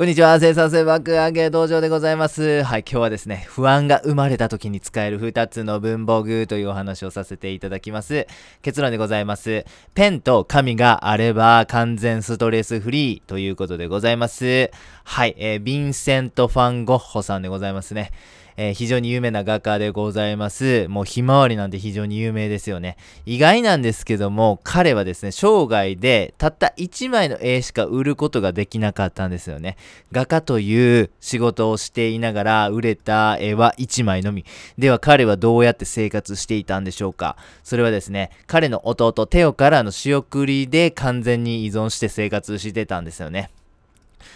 こんにちは、生産性爆上げ道場でございます。はい、今日はですね、不安が生まれた時に使える二つの文房具というお話をさせていただきます。結論でございます。ペンと紙があれば完全ストレスフリーということでございます。はい、えー、ヴィンセント・ファン・ゴッホさんでございますね。えー非常に有名な画家でございます。もうひまわりなんて非常に有名ですよね。意外なんですけども、彼はですね、生涯でたった1枚の絵しか売ることができなかったんですよね。画家という仕事をしていながら売れた絵は1枚のみ。では彼はどうやって生活していたんでしょうかそれはですね、彼の弟テオからの仕送りで完全に依存して生活してたんですよね。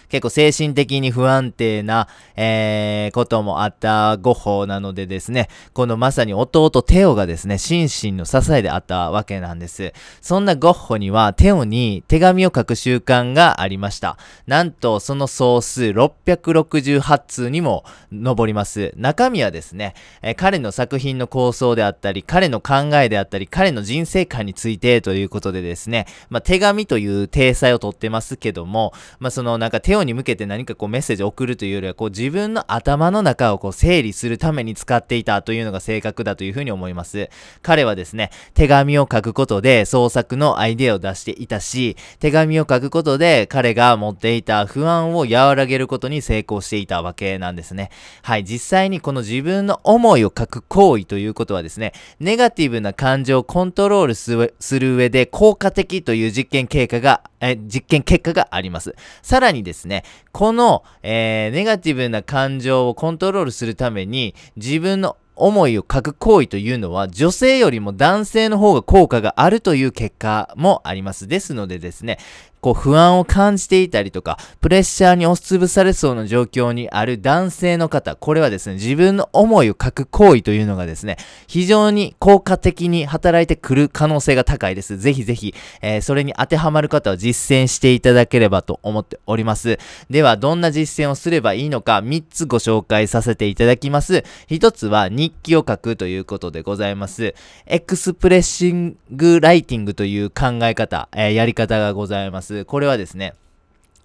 結構精神的に不安定な、えー、こともあったゴッホなのでですね、このまさに弟テオがですね、心身の支えであったわけなんです。そんなゴッホにはテオに手紙を書く習慣がありました。なんとその総数668通にも上ります。中身はですね、えー彼の作品の構想であったり、彼の考えであったり、彼の人生観についてということでですね、まあ、手紙という体裁をとってますけども、まあ、そのなんかかテオに向けて何かこうメッセージを送るというよりは、こう自分の頭の中をこう整理するために使っていたというのが正確だというふうに思います。彼はですね、手紙を書くことで創作のアイデアを出していたし、手紙を書くことで彼が持っていた不安を和らげることに成功していたわけなんですね。はい、実際にこの自分の思いを書く行為ということはですね、ネガティブな感情をコントロールする上で効果的という実験経過が、え実験結果があります。さらにですね、この、えーネガティブな感情をコントロールするために自分の思いを書く行為というのは女性よりも男性の方が効果があるという結果もあります。ですのでですね、こう不安を感じていたりとか、プレッシャーに押しつぶされそうな状況にある男性の方、これはですね、自分の思いを書く行為というのがですね、非常に効果的に働いてくる可能性が高いです。ぜひぜひ、えーそれに当てはまる方は実践していただければと思っております。では、どんな実践をすればいいのか、3つご紹介させていただきます。1つは日記を書くということでございます。エクスプレッシングライティングという考え方、えーやり方がございます。これはですね、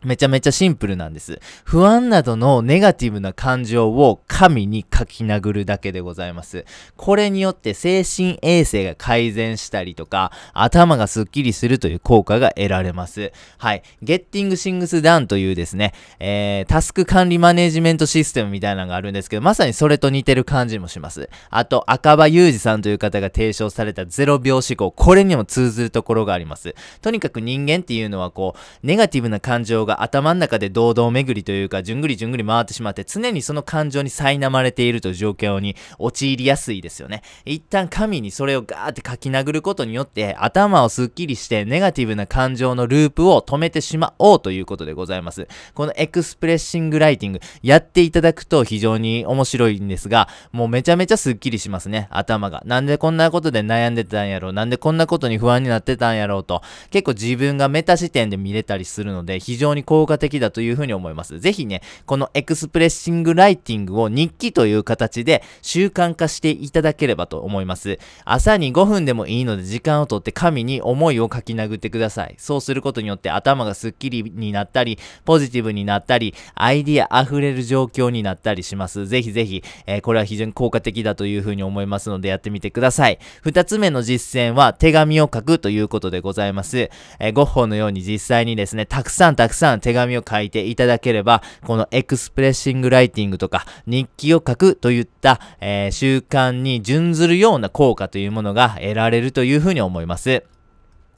めちゃめちゃシンプルなんです。不安などのネガティブな感情を紙に書き殴るだけでございます。これによって精神衛生が改善したりとか、頭がスッキリするという効果が得られます。はい。Getting Things Done というですね、えー、タスク管理マネジメントシステムみたいなのがあるんですけど、まさにそれと似てる感じもします。あと、赤羽裕二さんという方が提唱されたゼロ秒思考、これにも通ずるところがあります。とにかく人間っていうのはこう、ネガティブな感情が頭の中で堂々巡りというか、じゅんぐりじゅんぐり回ってしまって、常にその感情に苛まれているという状況に陥りやすいですよね。一旦紙にそれをガーって書き殴ることによって、頭をスッキリして、ネガティブな感情のループを止めてしまおうということでございます。このエクスプレッシングライティング、やっていただくと非常に面白いんですが、もうめちゃめちゃスッキリしますね、頭が。なんでこんなことで悩んでたんやろうなんでこんなことに不安になってたんやろうと、結構自分がメタ視点で見れたりするので、非常に効果的だというふうに思います。ぜひね、このエクスプレッシングライティングを日記という形で習慣化していただければと思います。朝に5分でもいいので時間をとって紙に思いを書き殴ってください。そうすることによって頭がスッキリになったり、ポジティブになったり、アイディア溢れる状況になったりします。ぜひぜひ、えーこれは非常に効果的だというふうに思いますのでやってみてください。二つ目の実践は手紙を書くということでございます。えーゴッホのように実際にですね、たくさんたくさん手紙を書いていただければ、このエクスプレッシングライティングとか日記を書くといった、えー習慣に準ずるような効果というものが得られるというふうに思います。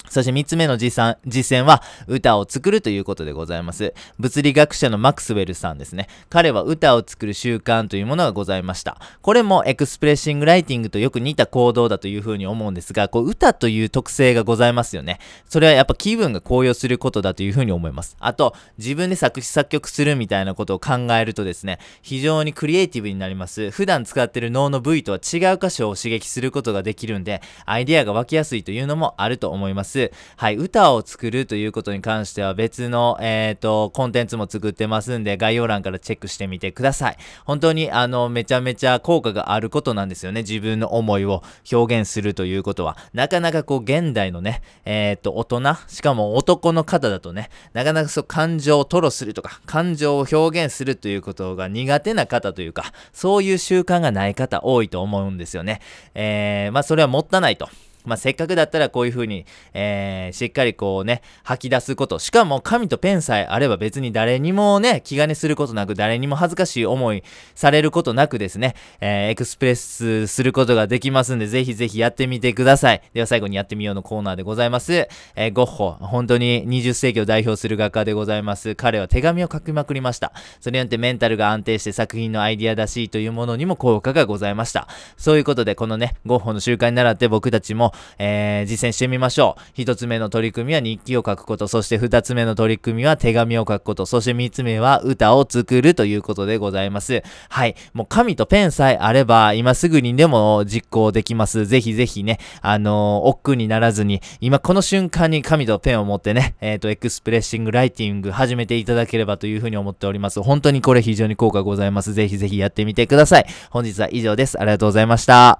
そして三つ目の実践実践は歌を作るということでございます。物理学者のマクスウェルさんですね。彼は歌を作る習慣というものがございました。これもエクスプレッシングライティングとよく似た行動だというふうに思うんですが、こう歌という特性がございますよね。それはやっぱ気分が高揚することだというふうに思います。あと、自分で作詞作曲するみたいなことを考えるとですね、非常にクリエイティブになります。普段使ってる脳の部位とは違う箇所を刺激することができるんで、アイデアが湧きやすいというのもあると思います。。はい、歌を作るということに関しては別の、えっ、ー、と、コンテンツも作ってますんで、概要欄からチェックしてみてください。本当に、あの、めちゃめちゃ効果があることなんですよね。自分の思いを表現するということは。なかなかこう、現代のね、えっ、ー、と、大人、しかも男の方だとね、なかなかそう、感情を吐露するとか、感情を表現するということが苦手な方というか、そういう習慣がない方多いと思うんですよね。えー、まあ、それはもったないと。まあ、せっかくだったらこういう風に、えー、しっかりこうね、吐き出すこと。しかも紙とペンさえあれば別に誰にもね、気兼ねすることなく、誰にも恥ずかしい思いされることなくですね、えー、エクスプレスすることができますんで、ぜひぜひやってみてください。では最後にやってみようのコーナーでございます。えー、ゴッホ、本当に20世紀を代表する画家でございます。彼は手紙を書きまくりました。それによってメンタルが安定して作品のアイディア出しというものにも効果がございました。そういうことで、このね、ゴッホの習慣に習って僕たちも、えー、実践してみましょう。一つ目の取り組みは日記を書くこと、そして二つ目の取り組みは手紙を書くこと、そして三つ目は歌を作るということでございます。はい。もう紙とペンさえあれば、今すぐにでも実行できます。ぜひぜひね、あのー、億劫にならずに、今この瞬間に紙とペンを持ってね、えっ、ー、と、エクスプレッシングライティング始めていただければというふうに思っております。本当にこれ非常に効果ございます。ぜひぜひやってみてください。本日は以上です。ありがとうございました。